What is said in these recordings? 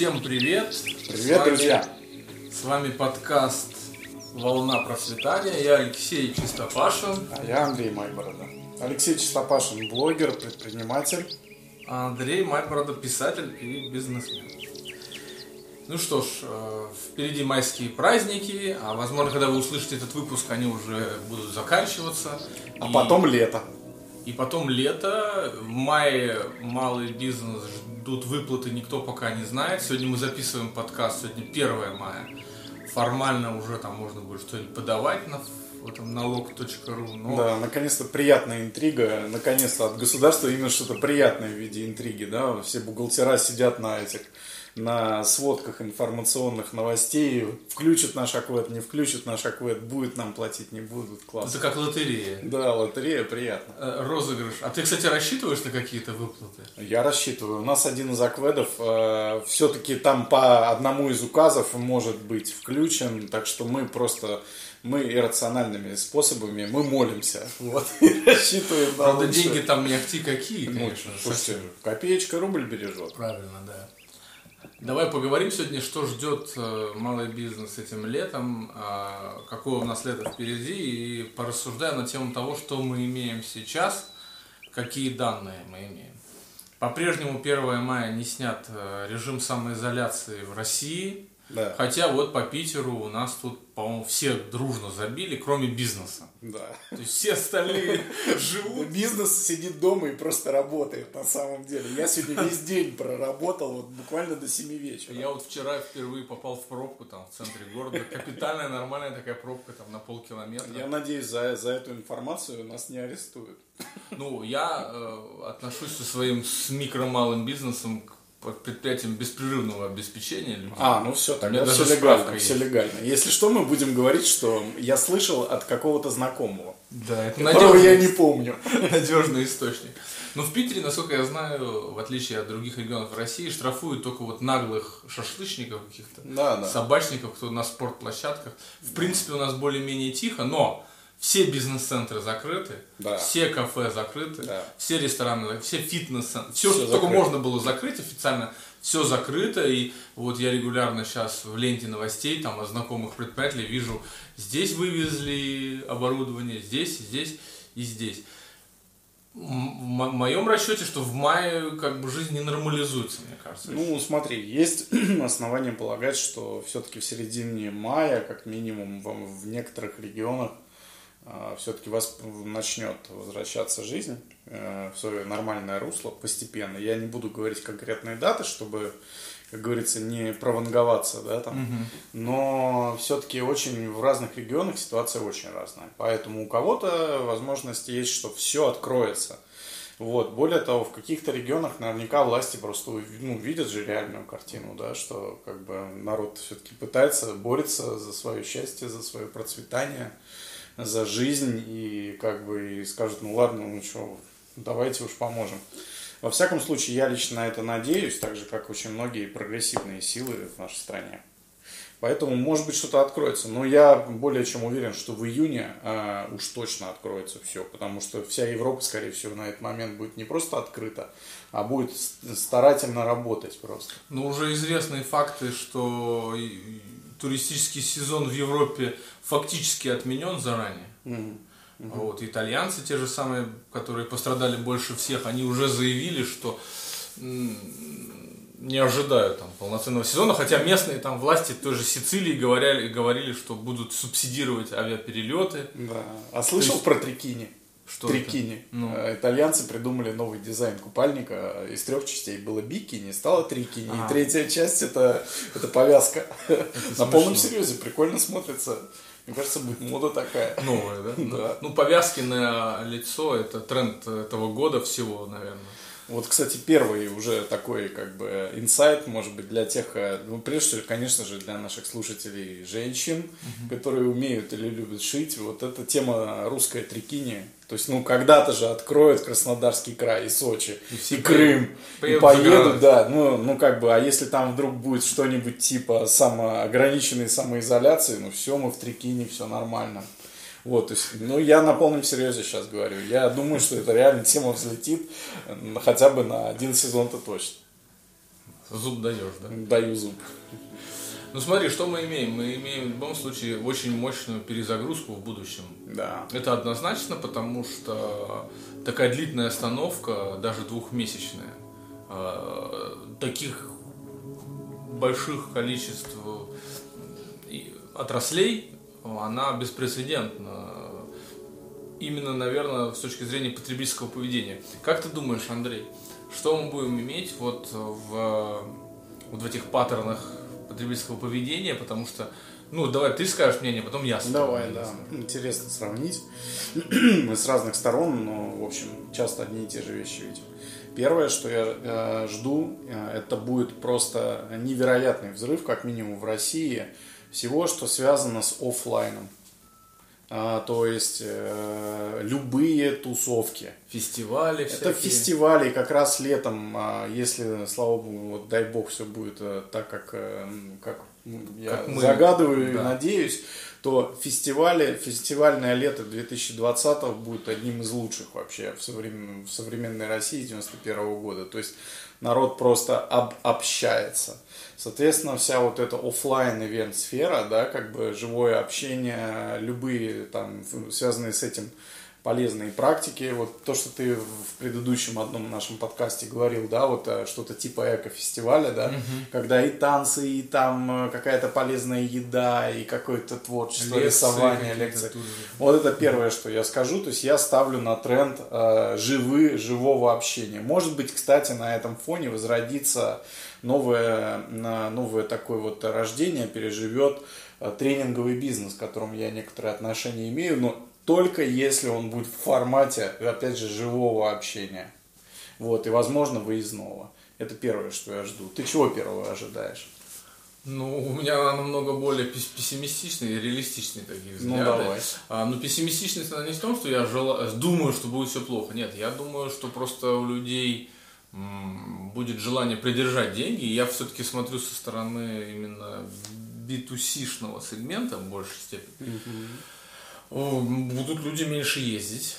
Всем привет! Привет, вами, друзья! С вами подкаст «Волна процветания». Я Алексей Чистопашин. А я Андрей Майборода. Алексей Чистопашин – блогер, предприниматель. А Андрей Майборода – писатель и бизнесмен. Ну что ж, э, впереди майские праздники, а возможно, когда вы услышите этот выпуск, они уже будут заканчиваться. А И- потом лето. И потом лето, в мае малый бизнес ждут выплаты, никто пока не знает. Сегодня мы записываем подкаст, сегодня 1 мая. Формально уже там можно будет что-нибудь подавать на в этом налог.ру. Но Да, наконец-то приятная интрига. Наконец-то от государства именно что-то приятное в виде интриги. Да? Все бухгалтера сидят на этих на сводках информационных новостей, включат наш аквэд, не включат наш аквэд, будет нам платить, не будут, класс. это как лотерея. Да, лотерея приятно. Э, Розыгрыш. А ты, кстати, рассчитываешь на какие-то выплаты? Я рассчитываю. У нас один из акведов э, все-таки там по одному из указов может быть включен, так что мы просто мы иррациональными способами мы молимся, вот и рассчитываем. на Правда, лучшее. деньги там не ахти какие, Ну, конечно. слушайте, совсем. копеечка рубль бережет. Правильно, да. Давай поговорим сегодня, что ждет э, малый бизнес этим летом, а, какое у нас лето впереди, и порассуждаем на тему того, что мы имеем сейчас, какие данные мы имеем. По-прежнему 1 мая не снят э, режим самоизоляции в России, Да, хотя вот по Питеру у нас тут, по-моему, все дружно забили, кроме бизнеса. да. То есть все остальные живут Бизнес сидит дома и просто работает на самом деле. Я сегодня весь день проработал, вот буквально до 7 вечера. Я вот вчера впервые попал в пробку там в центре города. Капитальная, нормальная такая пробка там на полкилометра. Я надеюсь, за, за эту информацию нас не арестуют. Ну, я э, отношусь со своим с микро-малым бизнесом к предприятиям беспрерывного обеспечения людей. А, ну все, тогда все легально, все легально. Если что, мы будем говорить, что я слышал от какого-то знакомого, Да, это которого я надежный, не помню. надежный источник. Но в Питере, насколько я знаю, в отличие от других регионов России, штрафуют только вот наглых шашлычников каких-то. Да, да. собачников, кто на спортплощадках. В принципе, у нас более-менее тихо, но все бизнес-центры закрыты, Да. все кафе закрыты, Да. все рестораны, все фитнес-центры, все, Всё что только закрыто. можно было закрыть официально, все закрыто. И вот я регулярно сейчас в ленте новостей, там, от знакомых предпринимателей вижу, здесь вывезли оборудование, здесь, здесь и здесь. В моем расчете, что в мае как бы жизнь не нормализуется, мне кажется. Ну, смотри, есть основания полагать, что все-таки в середине мая, как минимум в некоторых регионах, все-таки вас начнет возвращаться жизнь э, в свое нормальное русло постепенно. Я не буду говорить конкретные даты, чтобы, как говорится, не прованговаться, да, там. Но все-таки очень в разных регионах ситуация очень разная. Поэтому у кого-то возможность есть, что все откроется. Вот. Более того, в каких-то регионах наверняка власти просто ну, видят же реальную картину, да, что как бы народ все-таки пытается, борется за свое счастье, за свое процветание, за жизнь и как бы и скажут, ну ладно, ну что, давайте уж поможем. Во всяком случае, я лично на это надеюсь, так же, как очень многие прогрессивные силы в нашей стране. Поэтому, может быть, что-то откроется. Но я более чем уверен, что в июне э, уж точно откроется все. Потому что вся Европа, скорее всего, на этот момент будет не просто открыта, а будет старательно работать просто. Ну, уже известные факты, что туристический сезон в Европе фактически отменен заранее. Вот, итальянцы, те же самые, которые пострадали больше всех, они уже заявили, что не ожидают там полноценного сезона, хотя местные там власти той же Сицилии говорили, говорили, что будут субсидировать авиаперелеты. Да. А слышал есть- про трикини? Что это? трикини. Ну. Э, Итальянцы придумали новый дизайн купальника. Из трех частей было бикини, стало трикини. А. И третья часть это, это повязка. На полном серьезе, прикольно смотрится. Мне кажется, будет мода такая. Новое, да? Да. Ну, повязки на лицо, это тренд этого года всего, наверное. Вот, кстати, первый уже такой, как бы, инсайт, может быть, для тех, э, ну, прежде всего, конечно же, для наших слушателей женщин, которые умеют или любят шить, вот эта тема русская трикини. То есть, ну, когда-то же откроют Краснодарский край и Сочи, и, все Крым, и поедут да, ну, ну, как бы, а если там вдруг будет что-нибудь типа самоограниченной самоизоляции, ну, все, мы в трикини, все нормально. Вот, то есть, ну, я на полном серьезе сейчас говорю. Я думаю, что это реально тема взлетит хотя бы на один сезон-то точно. Зуб даешь, да? Даю зуб. Ну смотри, что мы имеем? Мы имеем в любом случае очень мощную перезагрузку в будущем. Да. Это однозначно, потому что такая длительная остановка, даже двухмесячная, э, таких больших количеств отраслей, она беспрецедентна. Именно, наверное, с точки зрения потребительского поведения. Как ты думаешь, Андрей, что мы будем иметь вот в, вот в этих паттернах потребительского поведения, потому что, ну, давай ты скажешь мнение, потом я скажу. Давай, да. Интересно сравнить. Мы с разных сторон, но, в общем, часто одни и те же вещи видим. Первое, что я э, жду, э, это будет просто невероятный взрыв, как минимум в России, всего, что связано с офлайном. А, то есть э, любые тусовки. Фестивали всякие. Это фестивали как раз летом, а, если, слава богу, вот дай бог все будет э, так, как, э, как я как мы, загадываю да. и надеюсь, то фестивали, фестивальное лето 2020 будет одним из лучших вообще в, современ, в современной России 91 года. То есть народ просто об, общается. Соответственно, вся вот эта офлайн ивент сфера, да, как бы живое общение, любые там связанные с этим полезные практики. Вот то, что ты в предыдущем одном нашем подкасте говорил, да, вот э, что-то типа эко-фестиваля, да, угу. когда и танцы, и там э, какая-то полезная еда, и какое-то творчество, лекции, рисование, лекции. Вот это первое, что я скажу. То есть я ставлю на тренд э, живы, живого общения. Может быть, кстати, на этом фоне возродится новое, новое такое вот рождение переживет э, тренинговый бизнес, к которому я некоторые отношения имею, но только если он будет в формате, опять же, живого общения. Вот, и, возможно, выездного. Это первое, что я жду. Ты чего первого ожидаешь? Ну, у меня намного более пессимистичные и реалистичные такие ну, взгляды. Ну, давай. А, но пессимистичность она не в том, что я жела... думаю, что будет все плохо. Нет, я думаю, что просто у людей будет желание придержать деньги. Я все-таки смотрю со стороны именно B2C-шного сегмента в большей степени. Mm-hmm. Будут люди меньше ездить.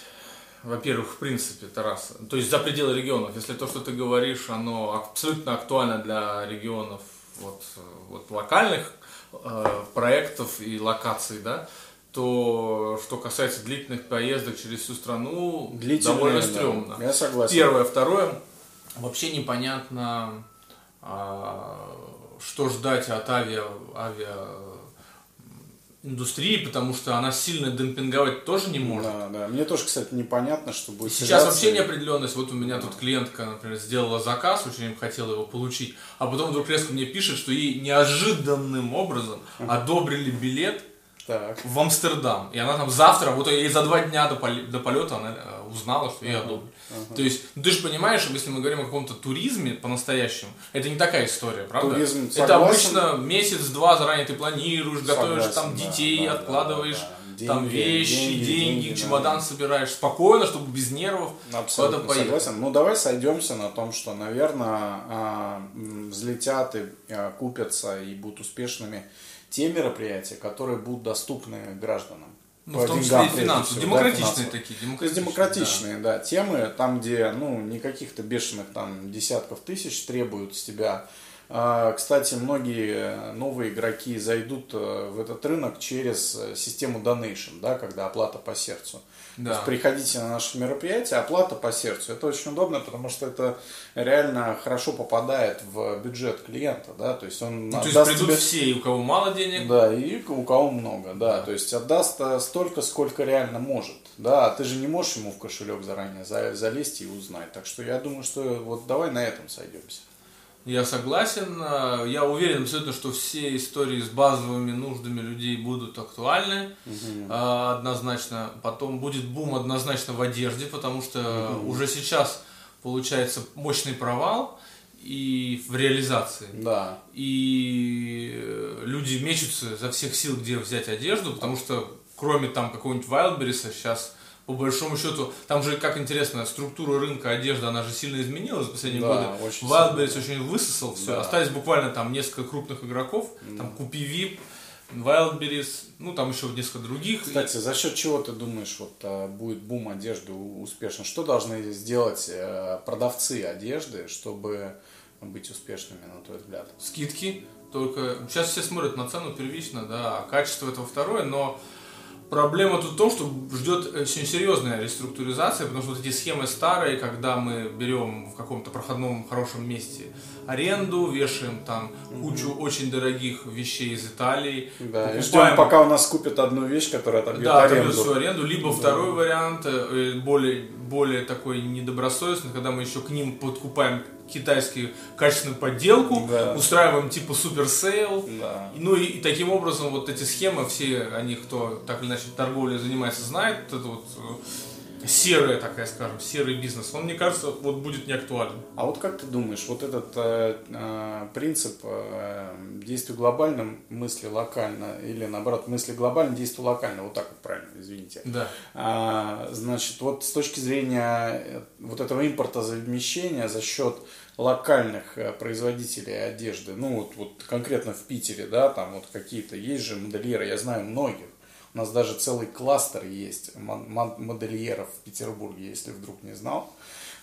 Во-первых, в принципе, это раз. То есть за пределы регионов. Если то, что ты говоришь, оно абсолютно актуально для регионов вот, вот локальных э, проектов и локаций, да, то что касается длительных поездок через всю страну, довольно стрёмно. Да, я согласен. Первое. Второе, вообще непонятно, а, что ждать от авиа, авиа индустрии, потому что она сильно демпинговать тоже не может. Да, да. Мне тоже, кстати, непонятно, что будет. Сейчас вообще неопределенность. Вот у меня тут клиентка, например, сделала заказ, очень хотела его получить, а потом вдруг резко мне пишет, что ей неожиданным образом одобрили билет так. в Амстердам. И она там завтра, вот ей за два дня до, поле, до полета она э, узнала, что ей одобрили. Uh-huh. То есть, ну, ты же понимаешь, если мы говорим о каком-то туризме по-настоящему, это не такая история, правда? Туризм, это обычно месяц-два заранее ты планируешь, готовишь согласен, там детей, да, откладываешь. Да, да, да. Деньги, там вещи, деньги, деньги, деньги чемодан да. собираешь спокойно, чтобы без нервов Абсолютно куда согласен. Ну давай сойдемся на том, что, наверное, а, взлетят и а, купятся и будут успешными те мероприятия, которые будут доступны гражданам. Ну, в том числе и финансово. Демократичные да, такие. Демократичные, То есть демократичные, да. да, темы, там, где, ну, не каких-то бешеных там десятков тысяч требуют с тебя. А, кстати, многие новые игроки зайдут э, в этот рынок через э, систему Donation, да, когда оплата по сердцу. Да. То есть приходите на наше мероприятие, оплата по сердцу. Это очень удобно, потому что это реально хорошо попадает в бюджет клиента, да, то есть он ну, то есть придут тебе... все, и у кого мало денег. Да, и у кого много, да, да. то есть отдаст э, столько, сколько реально может, да, а ты же не можешь ему в кошелек заранее залезть и узнать, так что я думаю, что вот давай на этом сойдемся. Я согласен. Я уверен абсолютно, что все истории с базовыми нуждами людей будут актуальны. Угу. Однозначно. Потом будет бум однозначно в одежде, потому что угу. уже сейчас получается мощный провал и в реализации. Да. И люди мечутся за всех сил, где взять одежду, потому что кроме там какого-нибудь Wildberries сейчас по большому счету, там же, как интересно, структура рынка одежды, она же сильно изменилась за последние да, годы. Wildberries очень высосал все. Да. Остались буквально там несколько крупных игроков, mm. там Купи Вип, Wildberries, ну там еще несколько других. Кстати, за счет чего ты думаешь, вот а, будет бум одежды успешно? Что должны сделать э, продавцы одежды, чтобы быть успешными, на твой взгляд? Скидки, только сейчас все смотрят на цену первично, да, а качество это второе, но Проблема тут в том, что ждет очень серьезная реструктуризация, потому что вот эти схемы старые, когда мы берем в каком-то проходном хорошем месте аренду, вешаем там кучу mm-hmm. очень дорогих вещей из Италии. Да, покупаем... и ждем, пока у нас купят одну вещь, которая отобьет да, аренду. Да, всю аренду. Либо да. второй вариант, э, более, более такой недобросовестный, когда мы еще к ним подкупаем китайскую качественную подделку, да. устраиваем типа super sale. Да. Ну и, и таким образом вот эти схемы, все они, кто так или иначе торговлей занимается, знает, это вот э, серая такая, скажем, серый бизнес, он, мне кажется, вот будет не актуален. А вот как ты думаешь, вот этот э, э, принцип э, действия глобально, мысли локально, или наоборот, мысли глобально, действия локально, вот так вот правильно, извините. Да. А, значит, вот с точки зрения э, вот этого импорта замещения за счет локальных э, производителей одежды, ну вот, вот конкретно в Питере, да, там вот какие-то есть же модельеры, я знаю многих, у нас даже целый кластер есть модельеров в Петербурге, если вдруг не знал.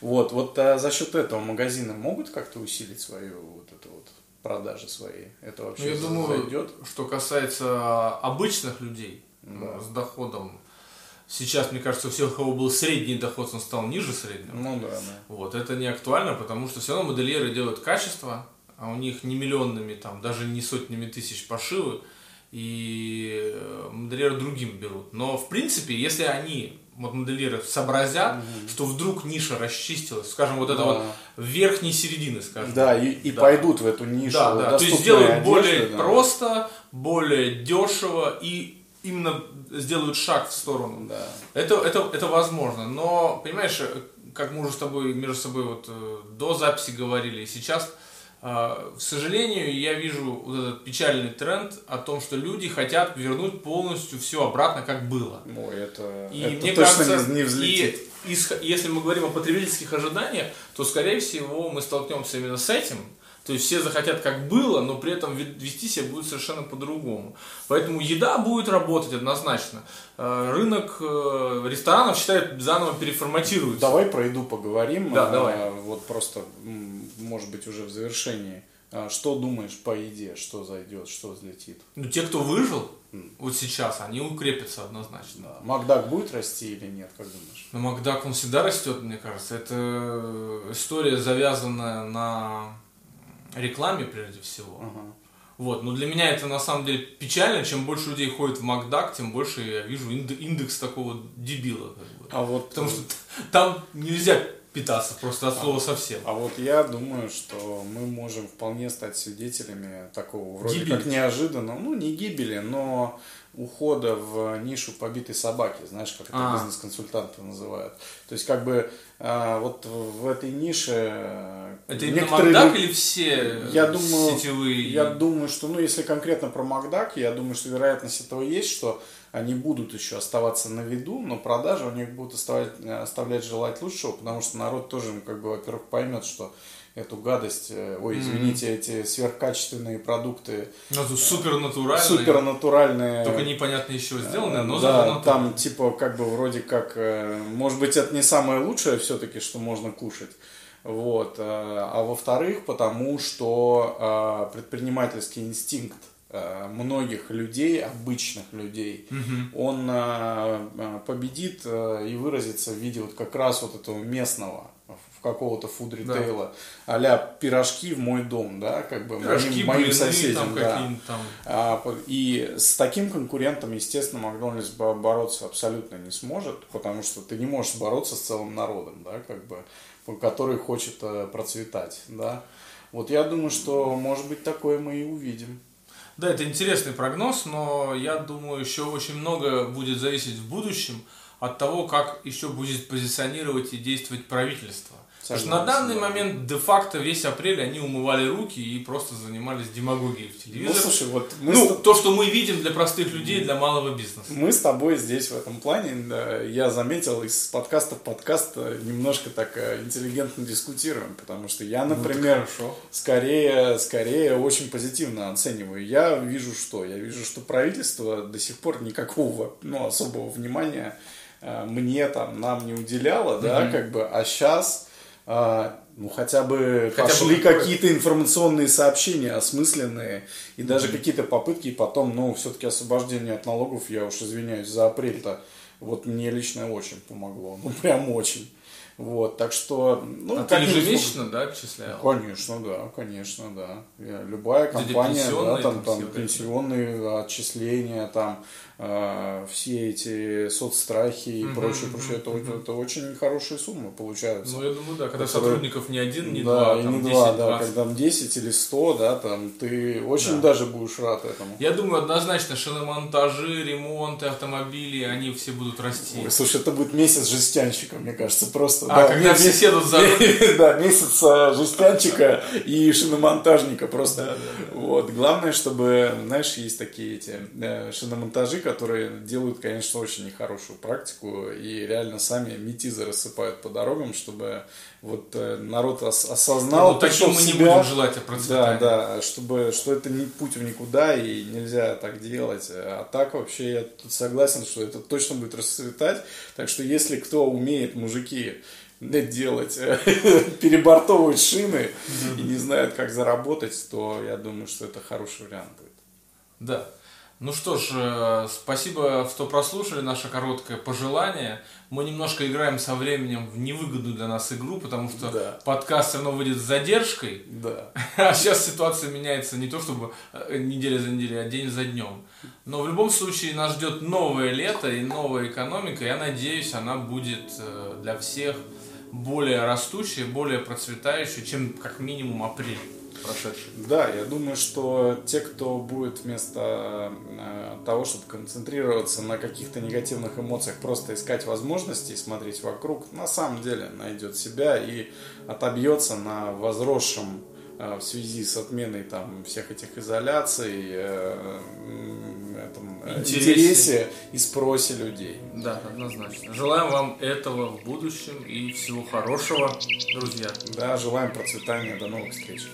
Вот, вот а за счет этого магазины могут как-то усилить свою вот эту вот продажи свои? Это вообще ну, я думаю, зайдет? что касается обычных людей да. с доходом Сейчас, мне кажется, у всех, у кого был средний доход, он стал ниже среднего. Ну да, да. Вот, это не актуально, потому что все равно модельеры делают качество, а у них не миллионными, там, даже не сотнями тысяч пошивы, и э, модельеры другим берут. Но, в принципе, если они, вот модельеры, сообразят, угу. что вдруг ниша расчистилась, скажем, вот это да. вот верхней середины, скажем. Да, и, и да. пойдут в эту нишу. Да, да. То есть сделают одежды, более да. просто, более дешево и именно сделают шаг в сторону. Да. Это, это, это возможно. Но, понимаешь, как мы уже с тобой между собой вот э, до записи говорили, и сейчас, э, к сожалению, я вижу вот этот печальный тренд о том, что люди хотят вернуть полностью все обратно, как было. Ой, это, и это мне точно кажется, не взлетит. И, если мы говорим о потребительских ожиданиях, то, скорее всего, мы столкнемся именно с этим, то есть все захотят как было, но при этом вести себя будет совершенно по-другому. Поэтому еда будет работать однозначно. Э, рынок э, ресторанов, считает, заново переформатируется. Давай про еду поговорим. Да, давай. Э, вот просто, может быть, уже в завершении. Что думаешь по еде? Что зайдет, что взлетит? Ну, те, кто выжил, вот сейчас, они укрепятся однозначно. Да. Макдак будет расти или нет, как думаешь? Ну, Макдак, он всегда растет, мне кажется. Это история, завязанная на рекламе прежде всего. Ага. Вот, но для меня это на самом деле печально, чем больше людей ходит в Макдак, тем больше я вижу индекс такого дебила. Как бы. А вот... Потому что там нельзя питаться просто от слова а, совсем. А вот я думаю, что мы можем вполне стать свидетелями такого вроде гибели. как неожиданного, ну не гибели, но ухода в нишу побитой собаки, знаешь, как это а. бизнес-консультанты называют. То есть, как бы а, вот в этой нише... Э, это именно Макдак или все я думаю, сетевые? Я думаю, что, ну, если конкретно про Макдак, я думаю, что вероятность этого есть, что они будут еще оставаться на виду, но продажи у них будут оставлять, оставлять желать лучшего, потому что народ тоже, как бы, во-первых, поймет, что эту гадость, э, ой, извините, mm-hmm. эти сверхкачественные продукты. Ну, супернатуральные. Супернатуральные. Только непонятно еще сделанные, но Да, там типа как бы вроде как, э, может быть, это не самое лучшее все-таки, что можно кушать. Вот. Э, а во-вторых, потому что предпринимательский инстинкт многих людей, обычных людей, угу. он победит и выразится в виде вот как раз вот этого местного какого-то фуд ритейла, да. а пирожки в мой дом, да, как бы пирожки, моим, моим соседям, да. Там. А, и с таким конкурентом, естественно, Макдональдс бороться абсолютно не сможет, потому что ты не можешь бороться с целым народом, да, как бы, который хочет э, процветать, да. Вот я думаю, что, может быть, такое мы и увидим. Да, это интересный прогноз, но я думаю, еще очень много будет зависеть в будущем от того, как еще будет позиционировать и действовать правительство. Потому что на данный да. момент де-факто весь апрель они умывали руки и просто занимались демагогией в телевизоре. Ну, слушай, вот мы ну, с... то, что мы видим для простых людей, для малого бизнеса. Мы с тобой здесь в этом плане, я заметил, из подкаста в подкаст немножко так э, интеллигентно дискутируем, потому что я, ну, например, ну, скорее, скорее очень позитивно оцениваю. Я вижу что? Я вижу, что правительство до сих пор никакого ну, особого внимания э, мне там, нам не уделяло, да, как бы, а сейчас а, Ну, хотя бы Хотя бы пошли какое-то. какие-то информационные сообщения осмысленные, и даже какие-то попытки, и потом, ну, все-таки освобождение от налогов, я уж извиняюсь, за апрель-то, вот мне лично очень помогло, ну, прям очень. Вот, так что, ну, А ты ежемесячно, да, отчислял? Конечно, да, конечно, да. Любая компания, да, там, там пенсионные отчисления, там э, все эти соцстрахи и прочее, прочее, это, это очень хорошие суммы получаются. Ну, я думаю, да, когда Которые- сотрудников не один, не да, два, там не 10, два, да, 20. когда 10 или 100, да, там ты очень Да. даже будешь рад этому. Я думаю, однозначно шиномонтажи, ремонты автомобилей, они все будут расти. Ой, слушай, это будет месяц жестянщика, мне кажется, просто. А, да, когда все седут за Да, месяц а, жестянщика и шиномонтажника просто. Вот. Главное, чтобы, знаешь, есть такие эти э, шиномонтажи, которые делают, конечно, очень нехорошую практику и реально сами метизы рассыпают по дорогам, чтобы вот э, народ ос- осознал, Ну, таким мы не будем желать о процветании. Да, да, чтобы, что это не путь в никуда и нельзя так делать. А так вообще я тут согласен, что это точно будет расцветать. Так что если кто умеет, мужики, э, делать, э, перебортовывать шины и не знают, как заработать, то я думаю, что это хороший вариант будет. Да. Ну что ж, э, спасибо, что прослушали наше короткое пожелание. Мы немножко играем со временем в невыгодную для нас игру, потому что Да. подкаст все равно выйдет с задержкой. Да. А сейчас ситуация меняется не то чтобы э, неделя за неделей, а день за днем. Но в любом случае нас ждет новое лето и новая экономика. Я надеюсь, она будет э, для всех более растущая, более процветающая, чем как минимум апрель прошедший. Да, я думаю, что те, кто будет вместо э, того, чтобы концентрироваться на каких-то негативных эмоциях, просто искать возможности и смотреть вокруг, на самом деле найдет себя и отобьется на возросшем э, в связи с отменой там всех этих изоляций, э, этом, Интересе. интересе и спросе людей. Да, однозначно. Желаем вам этого в будущем и всего хорошего, друзья. Да, желаем процветания, до новых встреч.